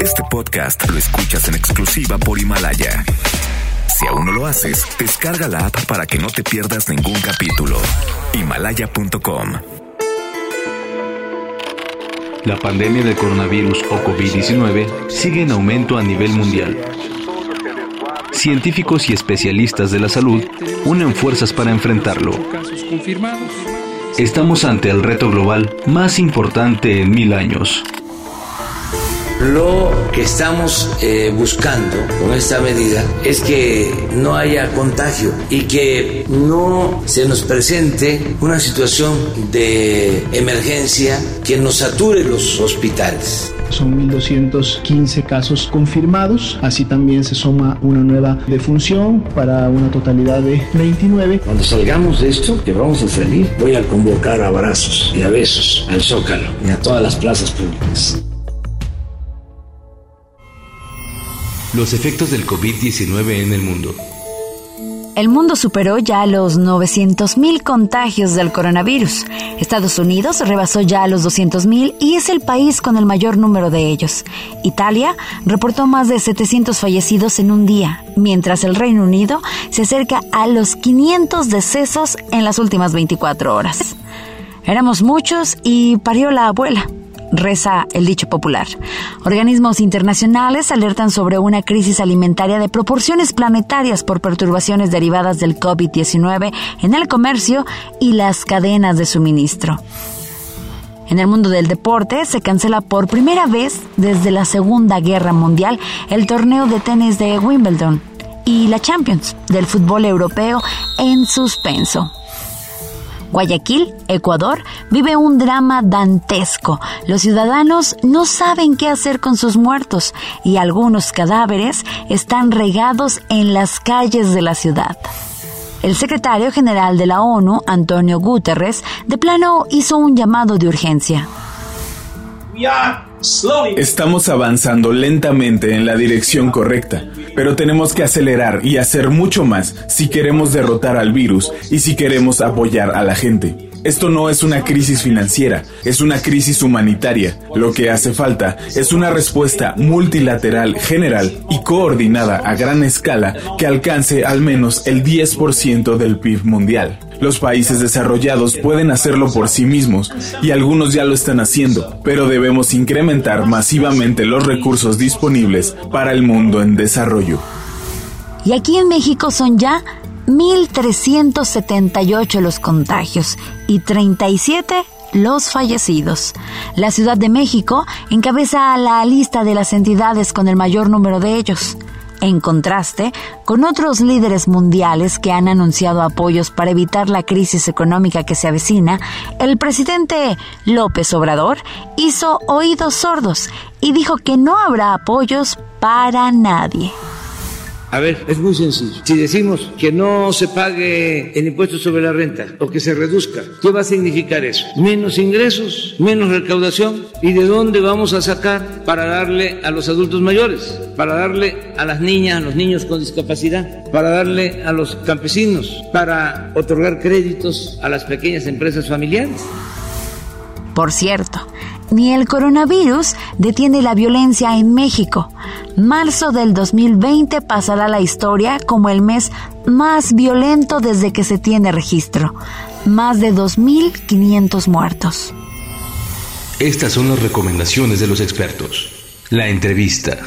Este podcast lo escuchas en exclusiva por Himalaya. Si aún no lo haces, descarga la app para que no te pierdas ningún capítulo. Himalaya.com. La pandemia del coronavirus o COVID-19 sigue en aumento a nivel mundial. Científicos y especialistas de la salud unen fuerzas para enfrentarlo. Estamos ante el reto global más importante en mil años. Lo que estamos eh, buscando con esta medida es que no haya contagio y que no se nos presente una situación de emergencia que nos sature los hospitales. Son 1.215 casos confirmados, así también se suma una nueva defunción para una totalidad de 29. Cuando salgamos de esto, que vamos a salir, voy a convocar a abrazos y a besos al Zócalo y a todas las plazas públicas. Los efectos del COVID-19 en el mundo. El mundo superó ya los 900.000 contagios del coronavirus. Estados Unidos rebasó ya los 200.000 y es el país con el mayor número de ellos. Italia reportó más de 700 fallecidos en un día, mientras el Reino Unido se acerca a los 500 decesos en las últimas 24 horas. Éramos muchos y parió la abuela reza el dicho popular. Organismos internacionales alertan sobre una crisis alimentaria de proporciones planetarias por perturbaciones derivadas del COVID-19 en el comercio y las cadenas de suministro. En el mundo del deporte se cancela por primera vez desde la Segunda Guerra Mundial el torneo de tenis de Wimbledon y la Champions del fútbol europeo en suspenso. Guayaquil, Ecuador, vive un drama dantesco. Los ciudadanos no saben qué hacer con sus muertos y algunos cadáveres están regados en las calles de la ciudad. El secretario general de la ONU, Antonio Guterres, de plano hizo un llamado de urgencia. Estamos avanzando lentamente en la dirección correcta, pero tenemos que acelerar y hacer mucho más si queremos derrotar al virus y si queremos apoyar a la gente. Esto no es una crisis financiera, es una crisis humanitaria. Lo que hace falta es una respuesta multilateral, general y coordinada a gran escala que alcance al menos el 10% del PIB mundial. Los países desarrollados pueden hacerlo por sí mismos y algunos ya lo están haciendo, pero debemos incrementar masivamente los recursos disponibles para el mundo en desarrollo. Y aquí en México son ya 1.378 los contagios y 37 los fallecidos. La Ciudad de México encabeza la lista de las entidades con el mayor número de ellos en contraste con otros líderes mundiales que han anunciado apoyos para evitar la crisis económica que se avecina, el presidente López Obrador hizo oídos sordos y dijo que no habrá apoyos para nadie. A ver, es muy sencillo. Si decimos que no se pague el impuesto sobre la renta o que se reduzca, ¿qué va a significar eso? Menos ingresos, menos recaudación. ¿Y de dónde vamos a sacar para darle a los adultos mayores? Para darle a las niñas, a los niños con discapacidad, para darle a los campesinos, para otorgar créditos a las pequeñas empresas familiares. Por cierto, ni el coronavirus detiene la violencia en México. Marzo del 2020 pasará la historia como el mes más violento desde que se tiene registro. Más de 2.500 muertos. Estas son las recomendaciones de los expertos. La entrevista.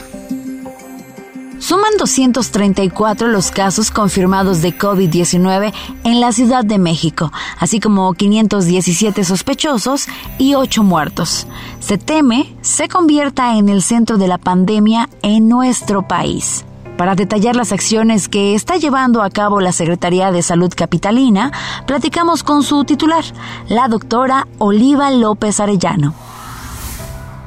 Suman 234 los casos confirmados de COVID-19 en la Ciudad de México, así como 517 sospechosos y 8 muertos. Se teme se convierta en el centro de la pandemia en nuestro país. Para detallar las acciones que está llevando a cabo la Secretaría de Salud Capitalina, platicamos con su titular, la doctora Oliva López Arellano.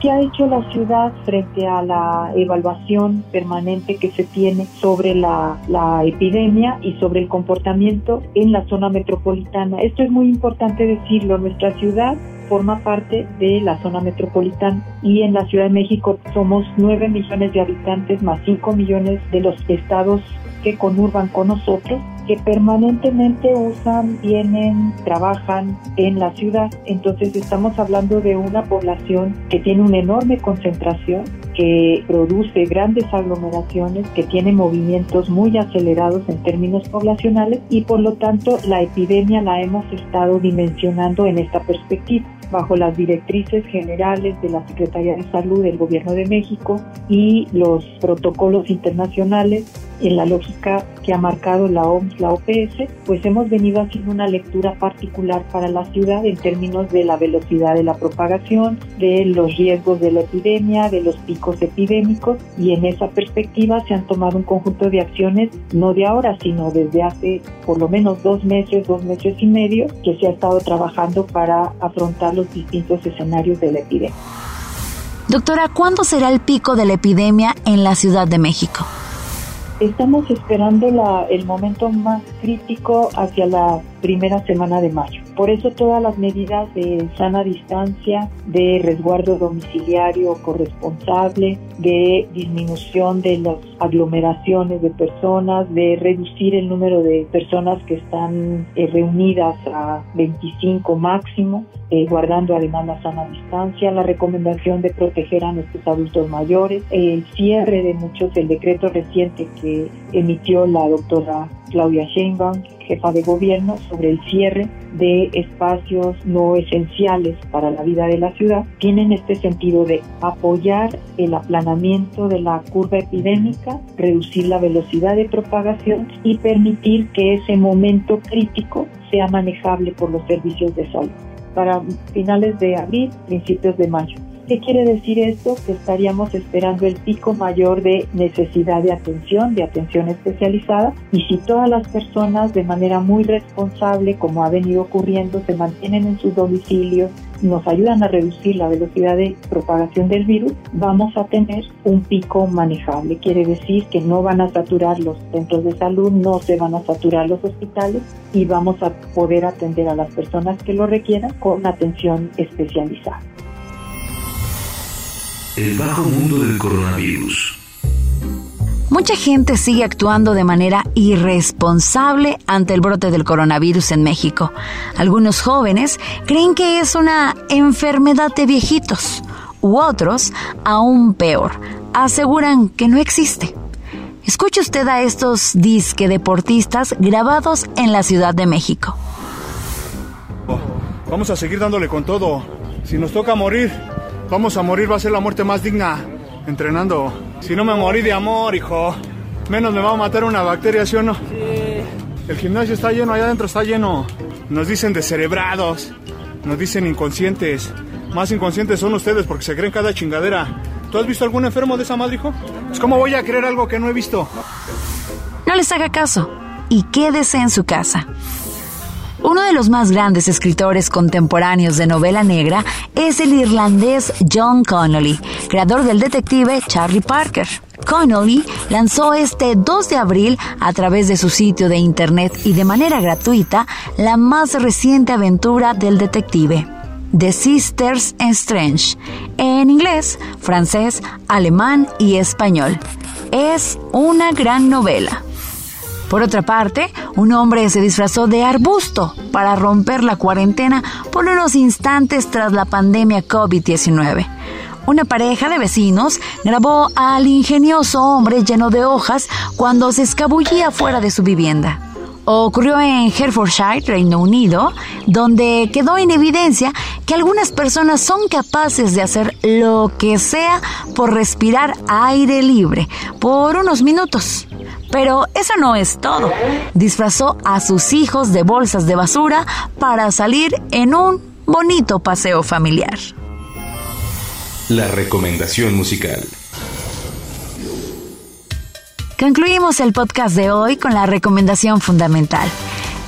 ¿Qué ha hecho la ciudad frente a la evaluación permanente que se tiene sobre la, la, epidemia y sobre el comportamiento en la zona metropolitana? Esto es muy importante decirlo. Nuestra ciudad forma parte de la zona metropolitana y en la Ciudad de México somos 9 millones de habitantes más 5 millones de los estados que conurban con nosotros que permanentemente usan, vienen, trabajan en la ciudad. Entonces estamos hablando de una población que tiene una enorme concentración que produce grandes aglomeraciones, que tiene movimientos muy acelerados en términos poblacionales y por lo tanto la epidemia la hemos estado dimensionando en esta perspectiva bajo las directrices generales de la Secretaría de Salud del Gobierno de México y los protocolos internacionales en la lógica que ha marcado la OMS, la OPS, pues hemos venido haciendo una lectura particular para la ciudad en términos de la velocidad de la propagación, de los riesgos de la epidemia, de los picos epidémicos y en esa perspectiva se han tomado un conjunto de acciones no de ahora, sino desde hace por lo menos dos meses, dos meses y medio, que se ha estado trabajando para afrontar los distintos escenarios de la epidemia. Doctora, ¿cuándo será el pico de la epidemia en la Ciudad de México? Estamos esperando la, el momento más crítico hacia la primera semana de mayo. Por eso todas las medidas de sana distancia, de resguardo domiciliario corresponsable, de disminución de las aglomeraciones de personas, de reducir el número de personas que están eh, reunidas a 25 máximo, eh, guardando además la sana distancia, la recomendación de proteger a nuestros adultos mayores, el cierre de muchos, el decreto reciente que emitió la doctora Claudia Sheinbaum, jefa de gobierno, sobre el cierre de espacios no esenciales para la vida de la ciudad, tiene en este sentido de apoyar el aplanamiento de la curva epidémica, reducir la velocidad de propagación y permitir que ese momento crítico sea manejable por los servicios de salud para finales de abril, principios de mayo. ¿Qué quiere decir esto? Que estaríamos esperando el pico mayor de necesidad de atención, de atención especializada, y si todas las personas de manera muy responsable, como ha venido ocurriendo, se mantienen en sus domicilios, nos ayudan a reducir la velocidad de propagación del virus, vamos a tener un pico manejable. Quiere decir que no van a saturar los centros de salud, no se van a saturar los hospitales y vamos a poder atender a las personas que lo requieran con atención especializada el bajo mundo del coronavirus. Mucha gente sigue actuando de manera irresponsable ante el brote del coronavirus en México. Algunos jóvenes creen que es una enfermedad de viejitos, u otros, aún peor, aseguran que no existe. Escuche usted a estos disque deportistas grabados en la Ciudad de México. Vamos a seguir dándole con todo. Si nos toca morir, Vamos a morir, va a ser la muerte más digna entrenando. Si no me morí de amor, hijo, menos me va a matar una bacteria, ¿sí o no? Sí. El gimnasio está lleno, allá adentro está lleno. Nos dicen descerebrados, nos dicen inconscientes. Más inconscientes son ustedes porque se creen cada chingadera. ¿Tú has visto algún enfermo de esa madre, hijo? Pues ¿cómo voy a creer algo que no he visto? No les haga caso y quédese en su casa. Uno de los más grandes escritores contemporáneos de novela negra es el irlandés John Connolly, creador del detective Charlie Parker. Connolly lanzó este 2 de abril a través de su sitio de internet y de manera gratuita la más reciente aventura del detective. The Sisters Strange, en inglés, francés, alemán y español. Es una gran novela. Por otra parte, un hombre se disfrazó de arbusto para romper la cuarentena por unos instantes tras la pandemia COVID-19. Una pareja de vecinos grabó al ingenioso hombre lleno de hojas cuando se escabullía fuera de su vivienda. Ocurrió en Herefordshire, Reino Unido, donde quedó en evidencia que algunas personas son capaces de hacer lo que sea por respirar aire libre por unos minutos. Pero eso no es todo. Disfrazó a sus hijos de bolsas de basura para salir en un bonito paseo familiar. La recomendación musical. Concluimos el podcast de hoy con la recomendación fundamental.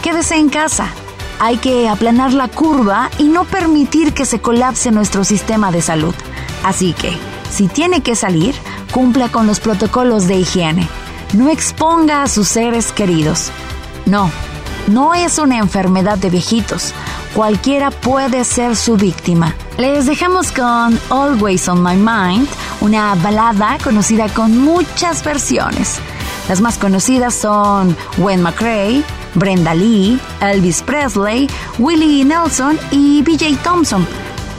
Quédese en casa. Hay que aplanar la curva y no permitir que se colapse nuestro sistema de salud. Así que, si tiene que salir, cumpla con los protocolos de higiene no exponga a sus seres queridos. No, no es una enfermedad de viejitos. cualquiera puede ser su víctima. Les dejamos con Always on My Mind, una balada conocida con muchas versiones. Las más conocidas son Gwen McRae, Brenda Lee, Elvis Presley, Willie Nelson y BJ Thompson.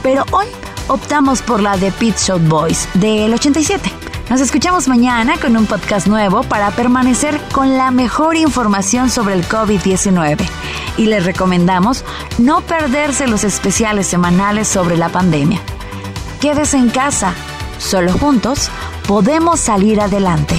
Pero hoy optamos por la de Pit Shot Boys del 87. Nos escuchamos mañana con un podcast nuevo para permanecer con la mejor información sobre el COVID-19. Y les recomendamos no perderse los especiales semanales sobre la pandemia. Quédese en casa. Solo juntos podemos salir adelante.